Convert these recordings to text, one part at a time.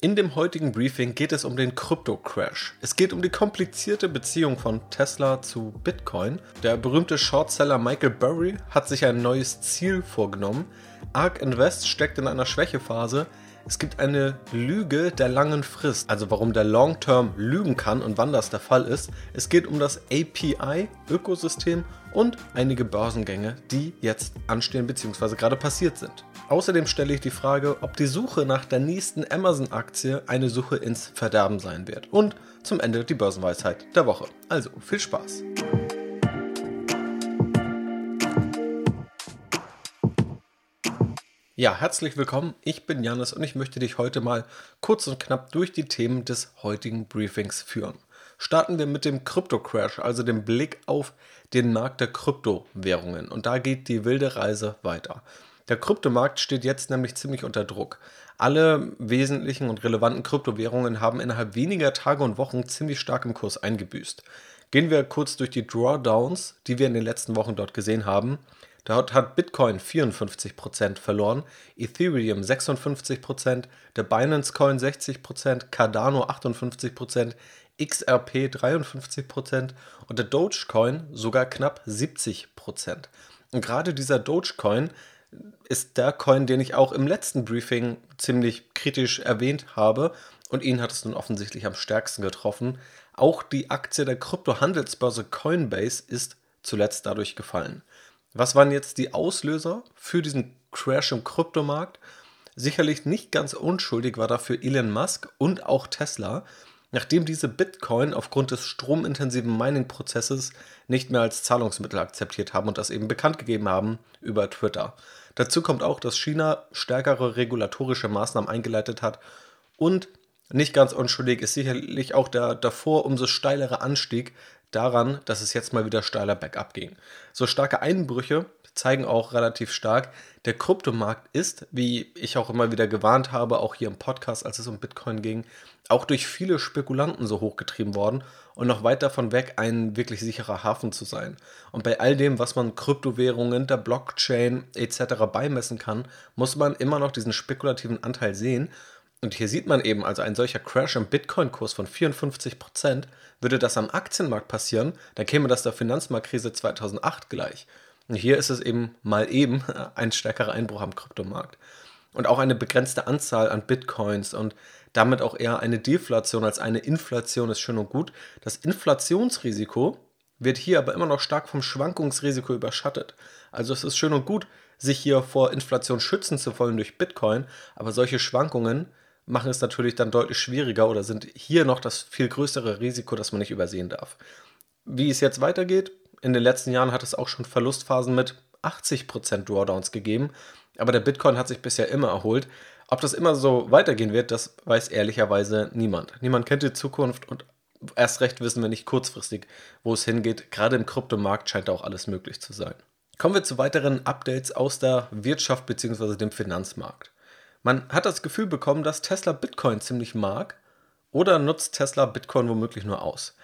In dem heutigen Briefing geht es um den Krypto-Crash. Es geht um die komplizierte Beziehung von Tesla zu Bitcoin. Der berühmte Shortseller Michael Burry hat sich ein neues Ziel vorgenommen. ARK Invest steckt in einer Schwächephase. Es gibt eine Lüge der langen Frist, also warum der Long-Term lügen kann und wann das der Fall ist. Es geht um das API-Ökosystem und einige Börsengänge, die jetzt anstehen bzw. gerade passiert sind. Außerdem stelle ich die Frage, ob die Suche nach der nächsten Amazon-Aktie eine Suche ins Verderben sein wird. Und zum Ende die Börsenweisheit der Woche. Also viel Spaß! Ja, herzlich willkommen. Ich bin Janis und ich möchte dich heute mal kurz und knapp durch die Themen des heutigen Briefings führen. Starten wir mit dem Krypto-Crash, also dem Blick auf den Markt der Kryptowährungen. Und da geht die wilde Reise weiter. Der Kryptomarkt steht jetzt nämlich ziemlich unter Druck. Alle wesentlichen und relevanten Kryptowährungen haben innerhalb weniger Tage und Wochen ziemlich stark im Kurs eingebüßt. Gehen wir kurz durch die Drawdowns, die wir in den letzten Wochen dort gesehen haben. Dort hat Bitcoin 54% verloren, Ethereum 56%, der Binance Coin 60%, Cardano 58%, XRP 53% und der Dogecoin sogar knapp 70%. Und gerade dieser Dogecoin ist der Coin, den ich auch im letzten Briefing ziemlich kritisch erwähnt habe. Und ihn hat es nun offensichtlich am stärksten getroffen. Auch die Aktie der Kryptohandelsbörse Coinbase ist zuletzt dadurch gefallen. Was waren jetzt die Auslöser für diesen Crash im Kryptomarkt? Sicherlich nicht ganz unschuldig war dafür Elon Musk und auch Tesla, nachdem diese Bitcoin aufgrund des stromintensiven Mining-Prozesses nicht mehr als Zahlungsmittel akzeptiert haben und das eben bekannt gegeben haben über Twitter. Dazu kommt auch, dass China stärkere regulatorische Maßnahmen eingeleitet hat und nicht ganz unschuldig ist sicherlich auch der davor umso steilere Anstieg daran, dass es jetzt mal wieder steiler bergab ging. So starke Einbrüche zeigen auch relativ stark, der Kryptomarkt ist, wie ich auch immer wieder gewarnt habe, auch hier im Podcast, als es um Bitcoin ging, auch durch viele Spekulanten so hochgetrieben worden und noch weit davon weg, ein wirklich sicherer Hafen zu sein. Und bei all dem, was man Kryptowährungen, der Blockchain etc. beimessen kann, muss man immer noch diesen spekulativen Anteil sehen. Und hier sieht man eben, also ein solcher Crash im Bitcoin-Kurs von 54%, würde das am Aktienmarkt passieren, dann käme das der Finanzmarktkrise 2008 gleich. Und hier ist es eben mal eben ein stärkerer Einbruch am Kryptomarkt. Und auch eine begrenzte Anzahl an Bitcoins und damit auch eher eine Deflation als eine Inflation ist schön und gut. Das Inflationsrisiko wird hier aber immer noch stark vom Schwankungsrisiko überschattet. Also es ist schön und gut, sich hier vor Inflation schützen zu wollen durch Bitcoin, aber solche Schwankungen machen es natürlich dann deutlich schwieriger oder sind hier noch das viel größere Risiko, das man nicht übersehen darf. Wie es jetzt weitergeht, in den letzten Jahren hat es auch schon Verlustphasen mit 80% Drawdowns gegeben, aber der Bitcoin hat sich bisher immer erholt. Ob das immer so weitergehen wird, das weiß ehrlicherweise niemand. Niemand kennt die Zukunft und erst recht wissen wir nicht kurzfristig, wo es hingeht. Gerade im Kryptomarkt scheint auch alles möglich zu sein. Kommen wir zu weiteren Updates aus der Wirtschaft bzw. dem Finanzmarkt. Man hat das Gefühl bekommen, dass Tesla Bitcoin ziemlich mag oder nutzt Tesla Bitcoin womöglich nur aus.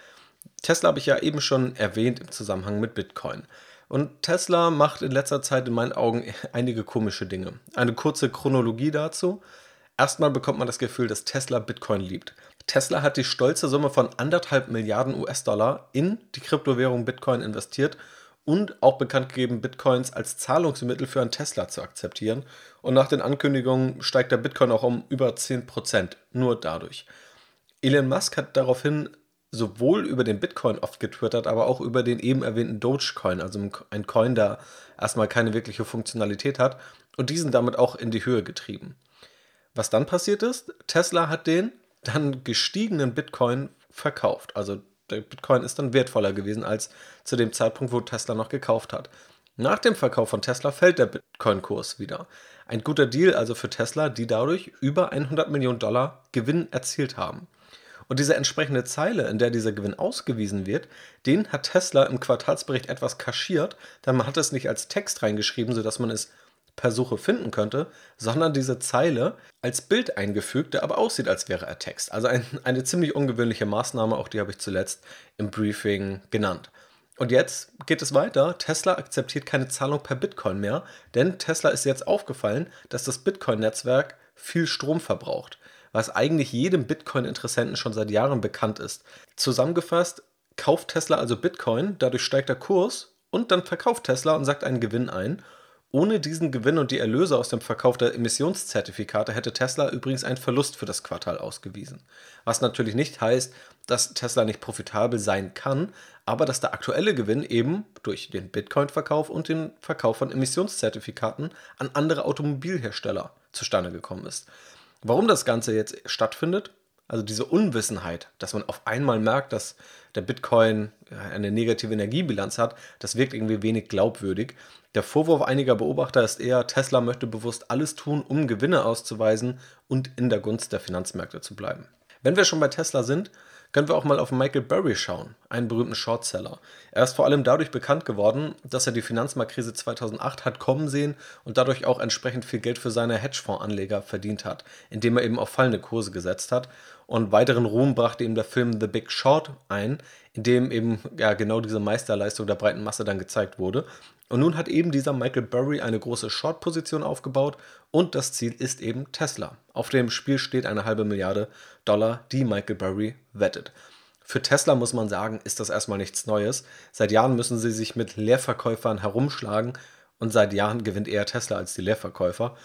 Tesla habe ich ja eben schon erwähnt im Zusammenhang mit Bitcoin. Und Tesla macht in letzter Zeit in meinen Augen einige komische Dinge. Eine kurze Chronologie dazu. Erstmal bekommt man das Gefühl, dass Tesla Bitcoin liebt. Tesla hat die stolze Summe von anderthalb Milliarden US-Dollar in die Kryptowährung Bitcoin investiert und auch bekannt gegeben, Bitcoins als Zahlungsmittel für einen Tesla zu akzeptieren. Und nach den Ankündigungen steigt der Bitcoin auch um über 10%, nur dadurch. Elon Musk hat daraufhin sowohl über den Bitcoin oft getwittert, aber auch über den eben erwähnten Dogecoin, also ein Coin, der erstmal keine wirkliche Funktionalität hat und diesen damit auch in die Höhe getrieben. Was dann passiert ist, Tesla hat den dann gestiegenen Bitcoin verkauft. Also der Bitcoin ist dann wertvoller gewesen als zu dem Zeitpunkt, wo Tesla noch gekauft hat. Nach dem Verkauf von Tesla fällt der Bitcoin-Kurs wieder. Ein guter Deal also für Tesla, die dadurch über 100 Millionen Dollar Gewinn erzielt haben. Und diese entsprechende Zeile, in der dieser Gewinn ausgewiesen wird, den hat Tesla im Quartalsbericht etwas kaschiert, denn man hat es nicht als Text reingeschrieben, sodass man es per Suche finden könnte, sondern diese Zeile als Bild eingefügt, der aber aussieht, als wäre er Text. Also ein, eine ziemlich ungewöhnliche Maßnahme, auch die habe ich zuletzt im Briefing genannt. Und jetzt geht es weiter. Tesla akzeptiert keine Zahlung per Bitcoin mehr, denn Tesla ist jetzt aufgefallen, dass das Bitcoin-Netzwerk viel Strom verbraucht. Was eigentlich jedem Bitcoin-Interessenten schon seit Jahren bekannt ist. Zusammengefasst, kauft Tesla also Bitcoin, dadurch steigt der Kurs und dann verkauft Tesla und sagt einen Gewinn ein ohne diesen Gewinn und die Erlöse aus dem Verkauf der Emissionszertifikate hätte Tesla übrigens einen Verlust für das Quartal ausgewiesen. Was natürlich nicht heißt, dass Tesla nicht profitabel sein kann, aber dass der aktuelle Gewinn eben durch den Bitcoin-Verkauf und den Verkauf von Emissionszertifikaten an andere Automobilhersteller zustande gekommen ist. Warum das Ganze jetzt stattfindet, also diese Unwissenheit, dass man auf einmal merkt, dass der Bitcoin eine negative Energiebilanz hat, das wirkt irgendwie wenig glaubwürdig. Der Vorwurf einiger Beobachter ist eher, Tesla möchte bewusst alles tun, um Gewinne auszuweisen und in der Gunst der Finanzmärkte zu bleiben. Wenn wir schon bei Tesla sind, können wir auch mal auf Michael Burry schauen, einen berühmten Shortseller. Er ist vor allem dadurch bekannt geworden, dass er die Finanzmarktkrise 2008 hat kommen sehen und dadurch auch entsprechend viel Geld für seine Hedgefondsanleger verdient hat, indem er eben auf fallende Kurse gesetzt hat. Und weiteren Ruhm brachte ihm der Film The Big Short ein, in dem eben ja, genau diese Meisterleistung der breiten Masse dann gezeigt wurde. Und nun hat eben dieser Michael Burry eine große Short-Position aufgebaut und das Ziel ist eben Tesla. Auf dem Spiel steht eine halbe Milliarde Dollar, die Michael Burry wettet. Für Tesla muss man sagen, ist das erstmal nichts Neues. Seit Jahren müssen sie sich mit Leerverkäufern herumschlagen und seit Jahren gewinnt eher Tesla als die Leerverkäufer.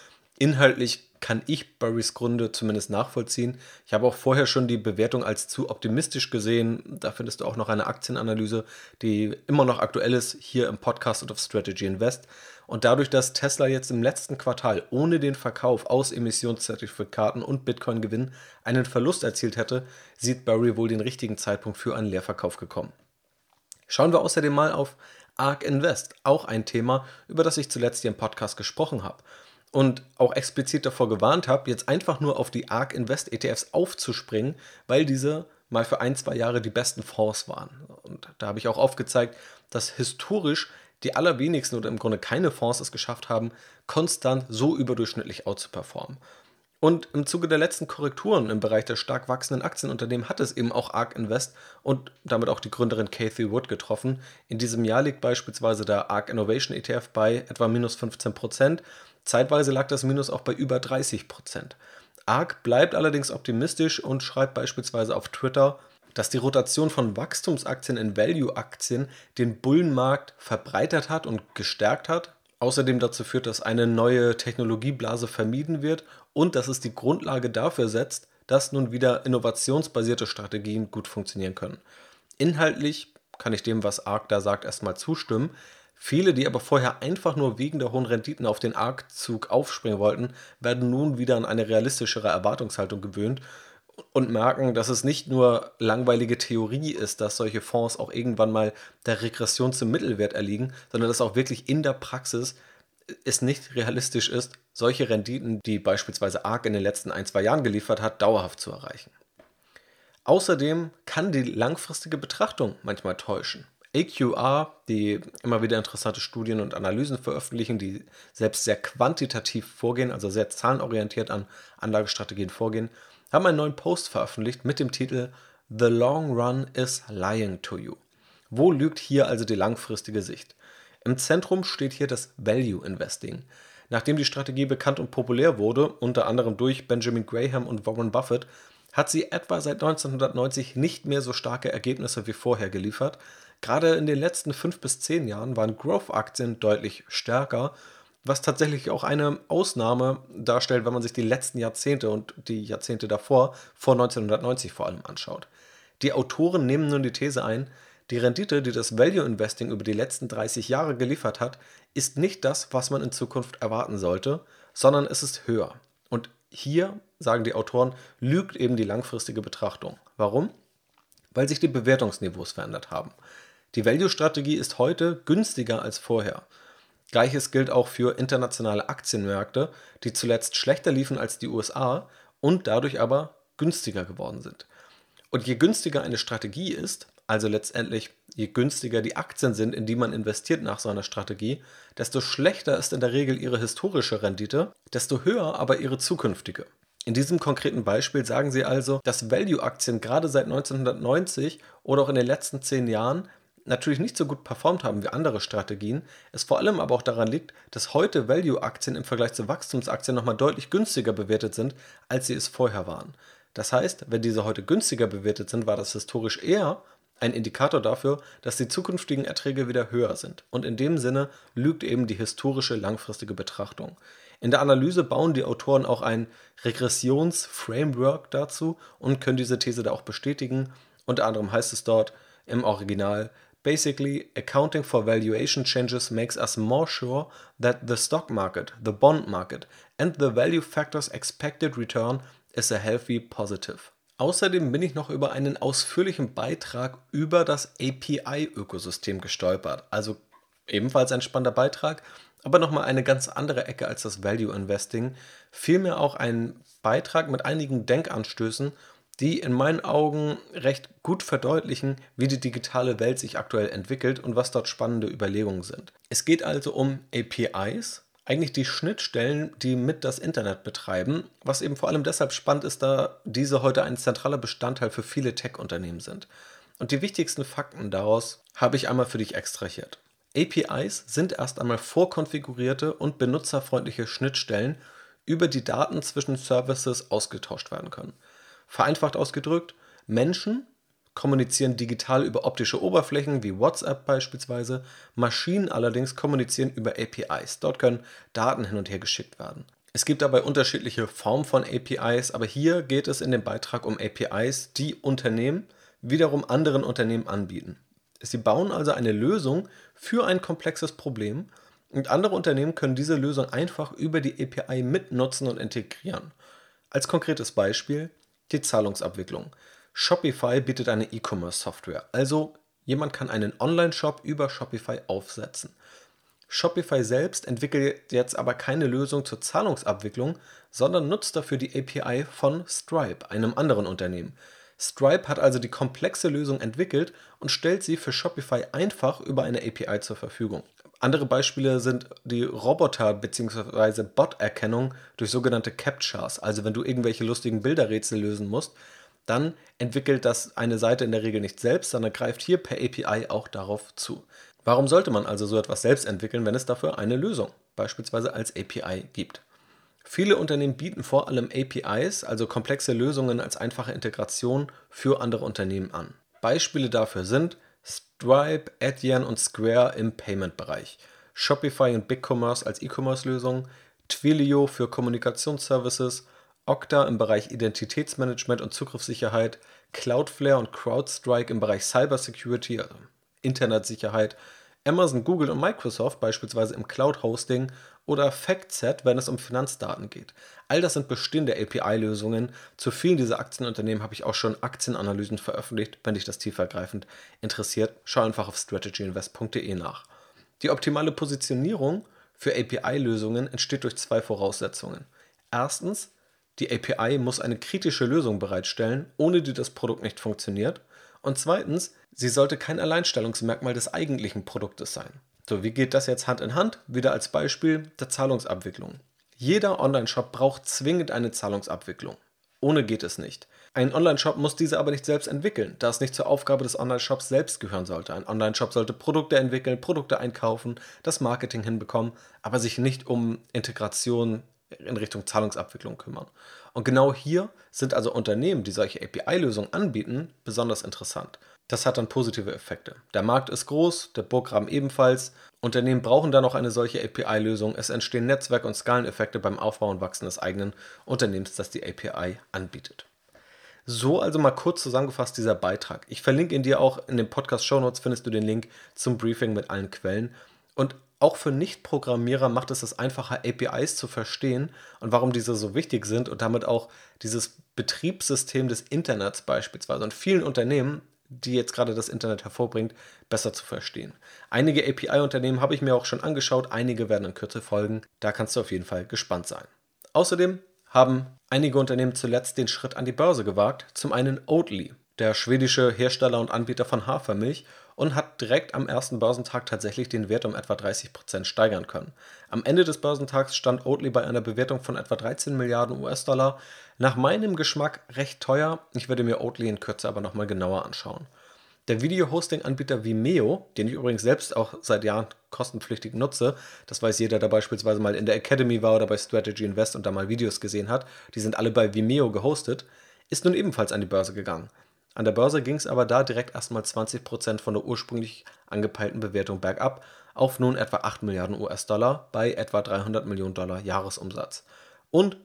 Inhaltlich kann ich Burrys Gründe zumindest nachvollziehen. Ich habe auch vorher schon die Bewertung als zu optimistisch gesehen. Da findest du auch noch eine Aktienanalyse, die immer noch aktuell ist, hier im Podcast und auf Strategy Invest. Und dadurch, dass Tesla jetzt im letzten Quartal ohne den Verkauf aus Emissionszertifikaten und Bitcoin-Gewinn einen Verlust erzielt hätte, sieht Burry wohl den richtigen Zeitpunkt für einen Leerverkauf gekommen. Schauen wir außerdem mal auf ARK Invest, auch ein Thema, über das ich zuletzt hier im Podcast gesprochen habe und auch explizit davor gewarnt habe, jetzt einfach nur auf die ARK Invest ETFs aufzuspringen, weil diese mal für ein, zwei Jahre die besten Fonds waren. Und da habe ich auch aufgezeigt, dass historisch die allerwenigsten oder im Grunde keine Fonds es geschafft haben, konstant so überdurchschnittlich outzuperformen. Und im Zuge der letzten Korrekturen im Bereich der stark wachsenden Aktienunternehmen hat es eben auch ARK Invest und damit auch die Gründerin Kathy Wood getroffen. In diesem Jahr liegt beispielsweise der ARK Innovation ETF bei etwa minus 15 Prozent. Zeitweise lag das Minus auch bei über 30 Prozent. ARK bleibt allerdings optimistisch und schreibt beispielsweise auf Twitter, dass die Rotation von Wachstumsaktien in Value-Aktien den Bullenmarkt verbreitert hat und gestärkt hat, außerdem dazu führt, dass eine neue Technologieblase vermieden wird und dass es die Grundlage dafür setzt, dass nun wieder innovationsbasierte Strategien gut funktionieren können. Inhaltlich kann ich dem, was ARK da sagt, erstmal zustimmen. Viele, die aber vorher einfach nur wegen der hohen Renditen auf den ARK-Zug aufspringen wollten, werden nun wieder an eine realistischere Erwartungshaltung gewöhnt und merken, dass es nicht nur langweilige Theorie ist, dass solche Fonds auch irgendwann mal der Regression zum Mittelwert erliegen, sondern dass auch wirklich in der Praxis es nicht realistisch ist, solche Renditen, die beispielsweise ARK in den letzten ein, zwei Jahren geliefert hat, dauerhaft zu erreichen. Außerdem kann die langfristige Betrachtung manchmal täuschen. AQR, die immer wieder interessante Studien und Analysen veröffentlichen, die selbst sehr quantitativ vorgehen, also sehr zahlenorientiert an Anlagestrategien vorgehen, haben einen neuen Post veröffentlicht mit dem Titel The Long Run is Lying to You. Wo lügt hier also die langfristige Sicht? Im Zentrum steht hier das Value Investing. Nachdem die Strategie bekannt und populär wurde, unter anderem durch Benjamin Graham und Warren Buffett, hat sie etwa seit 1990 nicht mehr so starke Ergebnisse wie vorher geliefert, Gerade in den letzten fünf bis zehn Jahren waren Growth-Aktien deutlich stärker, was tatsächlich auch eine Ausnahme darstellt, wenn man sich die letzten Jahrzehnte und die Jahrzehnte davor, vor 1990 vor allem, anschaut. Die Autoren nehmen nun die These ein, die Rendite, die das Value Investing über die letzten 30 Jahre geliefert hat, ist nicht das, was man in Zukunft erwarten sollte, sondern es ist höher. Und hier, sagen die Autoren, lügt eben die langfristige Betrachtung. Warum? Weil sich die Bewertungsniveaus verändert haben. Die Value-Strategie ist heute günstiger als vorher. Gleiches gilt auch für internationale Aktienmärkte, die zuletzt schlechter liefen als die USA und dadurch aber günstiger geworden sind. Und je günstiger eine Strategie ist, also letztendlich je günstiger die Aktien sind, in die man investiert nach so einer Strategie, desto schlechter ist in der Regel ihre historische Rendite, desto höher aber ihre zukünftige. In diesem konkreten Beispiel sagen sie also, dass Value-Aktien gerade seit 1990 oder auch in den letzten zehn Jahren natürlich nicht so gut performt haben wie andere Strategien, es vor allem aber auch daran liegt, dass heute Value-Aktien im Vergleich zu Wachstumsaktien nochmal deutlich günstiger bewertet sind, als sie es vorher waren. Das heißt, wenn diese heute günstiger bewertet sind, war das historisch eher ein Indikator dafür, dass die zukünftigen Erträge wieder höher sind. Und in dem Sinne lügt eben die historische langfristige Betrachtung. In der Analyse bauen die Autoren auch ein Regressions-Framework dazu und können diese These da auch bestätigen. Unter anderem heißt es dort im Original, Basically, accounting for valuation changes makes us more sure that the stock market, the bond market, and the value factors expected return is a healthy positive. Außerdem bin ich noch über einen ausführlichen Beitrag über das API-Ökosystem gestolpert. Also ebenfalls ein spannender Beitrag, aber nochmal eine ganz andere Ecke als das Value Investing. Vielmehr auch ein Beitrag mit einigen Denkanstößen, die in meinen Augen recht gut verdeutlichen, wie die digitale Welt sich aktuell entwickelt und was dort spannende Überlegungen sind. Es geht also um APIs, eigentlich die Schnittstellen, die mit das Internet betreiben, was eben vor allem deshalb spannend ist, da diese heute ein zentraler Bestandteil für viele Tech-Unternehmen sind. Und die wichtigsten Fakten daraus habe ich einmal für dich extrahiert. APIs sind erst einmal vorkonfigurierte und benutzerfreundliche Schnittstellen, über die Daten zwischen Services ausgetauscht werden können. Vereinfacht ausgedrückt, Menschen kommunizieren digital über optische Oberflächen wie WhatsApp beispielsweise. Maschinen allerdings kommunizieren über APIs. Dort können Daten hin und her geschickt werden. Es gibt dabei unterschiedliche Formen von APIs, aber hier geht es in dem Beitrag um APIs, die Unternehmen wiederum anderen Unternehmen anbieten. Sie bauen also eine Lösung für ein komplexes Problem und andere Unternehmen können diese Lösung einfach über die API mitnutzen und integrieren. Als konkretes Beispiel die Zahlungsabwicklung. Shopify bietet eine E-Commerce-Software, also jemand kann einen Online-Shop über Shopify aufsetzen. Shopify selbst entwickelt jetzt aber keine Lösung zur Zahlungsabwicklung, sondern nutzt dafür die API von Stripe, einem anderen Unternehmen. Stripe hat also die komplexe Lösung entwickelt und stellt sie für Shopify einfach über eine API zur Verfügung. Andere Beispiele sind die Roboter- bzw. Bot-Erkennung durch sogenannte Captchas. Also wenn du irgendwelche lustigen Bilderrätsel lösen musst, dann entwickelt das eine Seite in der Regel nicht selbst, sondern greift hier per API auch darauf zu. Warum sollte man also so etwas selbst entwickeln, wenn es dafür eine Lösung, beispielsweise als API, gibt? Viele Unternehmen bieten vor allem APIs, also komplexe Lösungen als einfache Integration für andere Unternehmen an. Beispiele dafür sind Stripe, Adyen und Square im Payment-Bereich, Shopify und BigCommerce als E-Commerce-Lösung, Twilio für Kommunikationsservices, Okta im Bereich Identitätsmanagement und Zugriffssicherheit, Cloudflare und CrowdStrike im Bereich Cybersecurity, also Internetsicherheit, Amazon, Google und Microsoft beispielsweise im Cloud-Hosting oder FactSet, wenn es um Finanzdaten geht. All das sind bestehende API-Lösungen. Zu vielen dieser Aktienunternehmen habe ich auch schon Aktienanalysen veröffentlicht. Wenn dich das tiefergreifend interessiert, schau einfach auf strategyinvest.de nach. Die optimale Positionierung für API-Lösungen entsteht durch zwei Voraussetzungen. Erstens, die API muss eine kritische Lösung bereitstellen, ohne die das Produkt nicht funktioniert. Und zweitens, sie sollte kein Alleinstellungsmerkmal des eigentlichen Produktes sein. So, wie geht das jetzt Hand in Hand? Wieder als Beispiel der Zahlungsabwicklung. Jeder Online-Shop braucht zwingend eine Zahlungsabwicklung. Ohne geht es nicht. Ein Online-Shop muss diese aber nicht selbst entwickeln, da es nicht zur Aufgabe des Online-Shops selbst gehören sollte. Ein Online-Shop sollte Produkte entwickeln, Produkte einkaufen, das Marketing hinbekommen, aber sich nicht um Integration in Richtung Zahlungsabwicklung kümmern. Und genau hier sind also Unternehmen, die solche API-Lösungen anbieten, besonders interessant. Das hat dann positive Effekte. Der Markt ist groß, der Burggraben ebenfalls. Unternehmen brauchen dann auch eine solche API-Lösung. Es entstehen Netzwerk- und Skaleneffekte beim Aufbau und Wachsen des eigenen Unternehmens, das die API anbietet. So also mal kurz zusammengefasst dieser Beitrag. Ich verlinke ihn dir auch in den Podcast Show Notes findest du den Link zum Briefing mit allen Quellen. Und auch für Nicht-Programmierer macht es es einfacher, APIs zu verstehen und warum diese so wichtig sind und damit auch dieses Betriebssystem des Internets beispielsweise und vielen Unternehmen, die jetzt gerade das Internet hervorbringt, besser zu verstehen. Einige API-Unternehmen habe ich mir auch schon angeschaut, einige werden in Kürze folgen. Da kannst du auf jeden Fall gespannt sein. Außerdem haben einige Unternehmen zuletzt den Schritt an die Börse gewagt. Zum einen Oatly, der schwedische Hersteller und Anbieter von Hafermilch und hat direkt am ersten Börsentag tatsächlich den Wert um etwa 30% steigern können. Am Ende des Börsentags stand Oatly bei einer Bewertung von etwa 13 Milliarden US-Dollar. Nach meinem Geschmack recht teuer. Ich werde mir Oatly in Kürze aber nochmal genauer anschauen. Der Video-Hosting-Anbieter Vimeo, den ich übrigens selbst auch seit Jahren kostenpflichtig nutze, das weiß jeder, der beispielsweise mal in der Academy war oder bei Strategy Invest und da mal Videos gesehen hat, die sind alle bei Vimeo gehostet, ist nun ebenfalls an die Börse gegangen. An der Börse ging es aber da direkt erstmal 20% von der ursprünglich angepeilten Bewertung bergab auf nun etwa 8 Milliarden US-Dollar bei etwa 300 Millionen Dollar Jahresumsatz. Und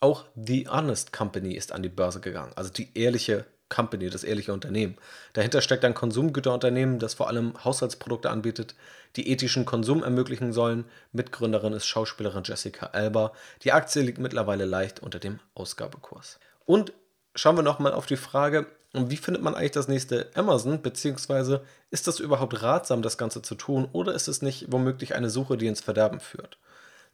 auch The Honest Company ist an die Börse gegangen, also die ehrliche Company, das ehrliche Unternehmen. Dahinter steckt ein Konsumgüterunternehmen, das vor allem Haushaltsprodukte anbietet, die ethischen Konsum ermöglichen sollen. Mitgründerin ist Schauspielerin Jessica Alba. Die Aktie liegt mittlerweile leicht unter dem Ausgabekurs. Und schauen wir nochmal auf die Frage, wie findet man eigentlich das nächste Amazon, beziehungsweise ist das überhaupt ratsam, das Ganze zu tun, oder ist es nicht womöglich eine Suche, die ins Verderben führt?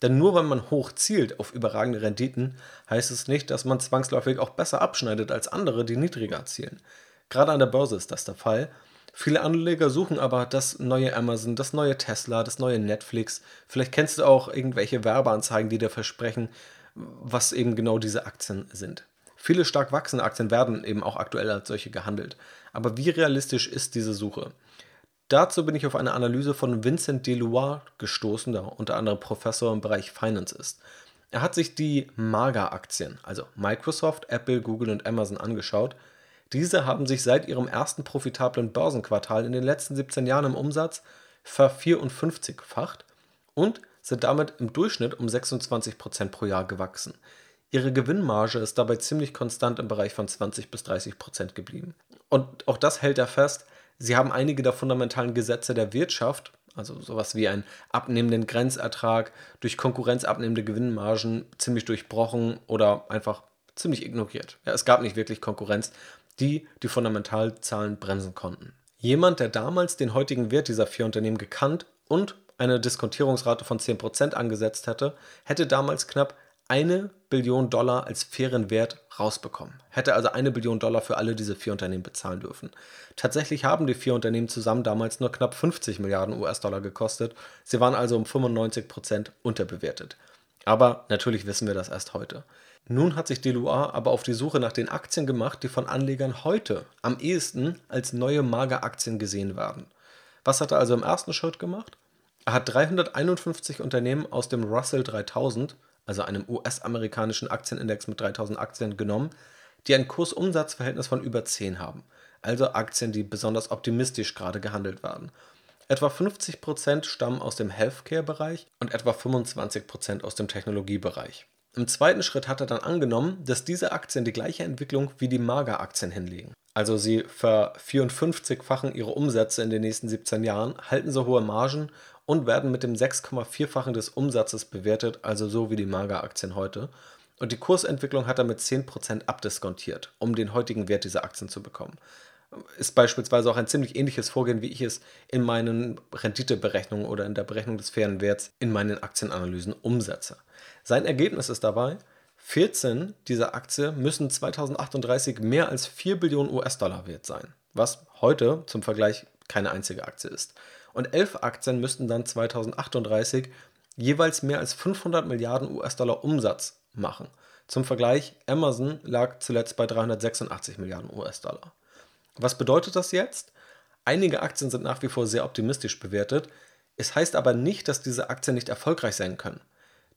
Denn nur weil man hoch zielt auf überragende Renditen, heißt es nicht, dass man zwangsläufig auch besser abschneidet als andere, die niedriger zielen. Gerade an der Börse ist das der Fall. Viele Anleger suchen aber das neue Amazon, das neue Tesla, das neue Netflix. Vielleicht kennst du auch irgendwelche Werbeanzeigen, die dir versprechen, was eben genau diese Aktien sind. Viele stark wachsende Aktien werden eben auch aktuell als solche gehandelt. Aber wie realistisch ist diese Suche? Dazu bin ich auf eine Analyse von Vincent Deloire gestoßen, der unter anderem Professor im Bereich Finance ist. Er hat sich die MAGA-Aktien, also Microsoft, Apple, Google und Amazon, angeschaut. Diese haben sich seit ihrem ersten profitablen Börsenquartal in den letzten 17 Jahren im Umsatz ver54-facht und sind damit im Durchschnitt um 26% pro Jahr gewachsen. Ihre Gewinnmarge ist dabei ziemlich konstant im Bereich von 20 bis 30% geblieben. Und auch das hält er fest, Sie haben einige der fundamentalen Gesetze der Wirtschaft, also sowas wie einen abnehmenden Grenzertrag, durch Konkurrenz abnehmende Gewinnmargen ziemlich durchbrochen oder einfach ziemlich ignoriert. Ja, es gab nicht wirklich Konkurrenz, die die Fundamentalzahlen bremsen konnten. Jemand, der damals den heutigen Wert dieser vier Unternehmen gekannt und eine Diskontierungsrate von 10% angesetzt hätte, hätte damals knapp eine Billion Dollar als fairen Wert rausbekommen. Hätte also eine Billion Dollar für alle diese vier Unternehmen bezahlen dürfen. Tatsächlich haben die vier Unternehmen zusammen damals nur knapp 50 Milliarden US-Dollar gekostet. Sie waren also um 95 Prozent unterbewertet. Aber natürlich wissen wir das erst heute. Nun hat sich Deloitte aber auf die Suche nach den Aktien gemacht, die von Anlegern heute am ehesten als neue Mager-Aktien gesehen werden. Was hat er also im ersten Schritt gemacht? Er hat 351 Unternehmen aus dem Russell 3000 also einem US-amerikanischen Aktienindex mit 3000 Aktien, genommen, die ein Kursumsatzverhältnis von über 10 haben, also Aktien, die besonders optimistisch gerade gehandelt werden. Etwa 50% stammen aus dem Healthcare-Bereich und etwa 25% aus dem Technologiebereich. Im zweiten Schritt hat er dann angenommen, dass diese Aktien die gleiche Entwicklung wie die Mager-Aktien hinlegen. Also sie ver54-fachen ihre Umsätze in den nächsten 17 Jahren, halten so hohe Margen und werden mit dem 6,4-fachen des Umsatzes bewertet, also so wie die Mager-Aktien heute. Und die Kursentwicklung hat er mit 10% abdiskontiert, um den heutigen Wert dieser Aktien zu bekommen. Ist beispielsweise auch ein ziemlich ähnliches Vorgehen, wie ich es in meinen Renditeberechnungen oder in der Berechnung des fairen Werts in meinen Aktienanalysen umsetze. Sein Ergebnis ist dabei, 14 dieser Aktien müssen 2038 mehr als 4 Billionen US-Dollar wert sein, was heute zum Vergleich keine einzige Aktie ist und elf Aktien müssten dann 2038 jeweils mehr als 500 Milliarden US-Dollar Umsatz machen. Zum Vergleich, Amazon lag zuletzt bei 386 Milliarden US-Dollar. Was bedeutet das jetzt? Einige Aktien sind nach wie vor sehr optimistisch bewertet. Es heißt aber nicht, dass diese Aktien nicht erfolgreich sein können.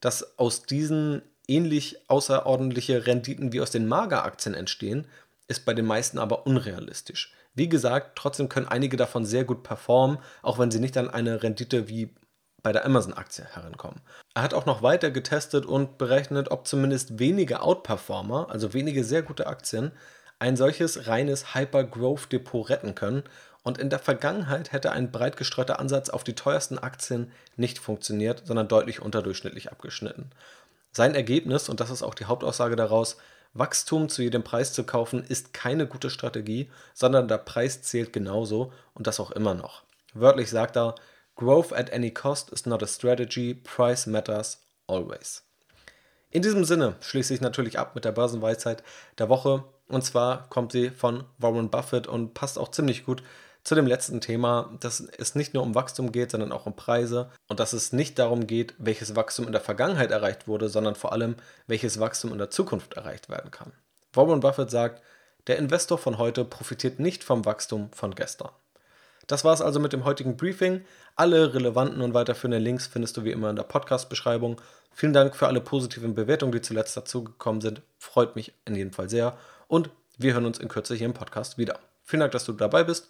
Dass aus diesen ähnlich außerordentliche Renditen wie aus den Mager-Aktien entstehen, ist bei den meisten aber unrealistisch. Wie gesagt, trotzdem können einige davon sehr gut performen, auch wenn sie nicht an eine Rendite wie bei der Amazon-Aktie herankommen. Er hat auch noch weiter getestet und berechnet, ob zumindest wenige Outperformer, also wenige sehr gute Aktien, ein solches reines Hyper-Growth-Depot retten können. Und in der Vergangenheit hätte ein breit gestreuter Ansatz auf die teuersten Aktien nicht funktioniert, sondern deutlich unterdurchschnittlich abgeschnitten. Sein Ergebnis, und das ist auch die Hauptaussage daraus, Wachstum zu jedem Preis zu kaufen, ist keine gute Strategie, sondern der Preis zählt genauso und das auch immer noch. Wörtlich sagt er, Growth at any cost is not a strategy, price matters always. In diesem Sinne schließe ich natürlich ab mit der Börsenweisheit der Woche. Und zwar kommt sie von Warren Buffett und passt auch ziemlich gut zu dem letzten Thema, dass es nicht nur um Wachstum geht, sondern auch um Preise und dass es nicht darum geht, welches Wachstum in der Vergangenheit erreicht wurde, sondern vor allem, welches Wachstum in der Zukunft erreicht werden kann. Warren Buffett sagt, der Investor von heute profitiert nicht vom Wachstum von gestern. Das war es also mit dem heutigen Briefing. Alle relevanten und weiterführenden Links findest du wie immer in der Podcast-Beschreibung. Vielen Dank für alle positiven Bewertungen, die zuletzt dazugekommen sind. Freut mich in jedem Fall sehr. Und wir hören uns in Kürze hier im Podcast wieder. Vielen Dank, dass du dabei bist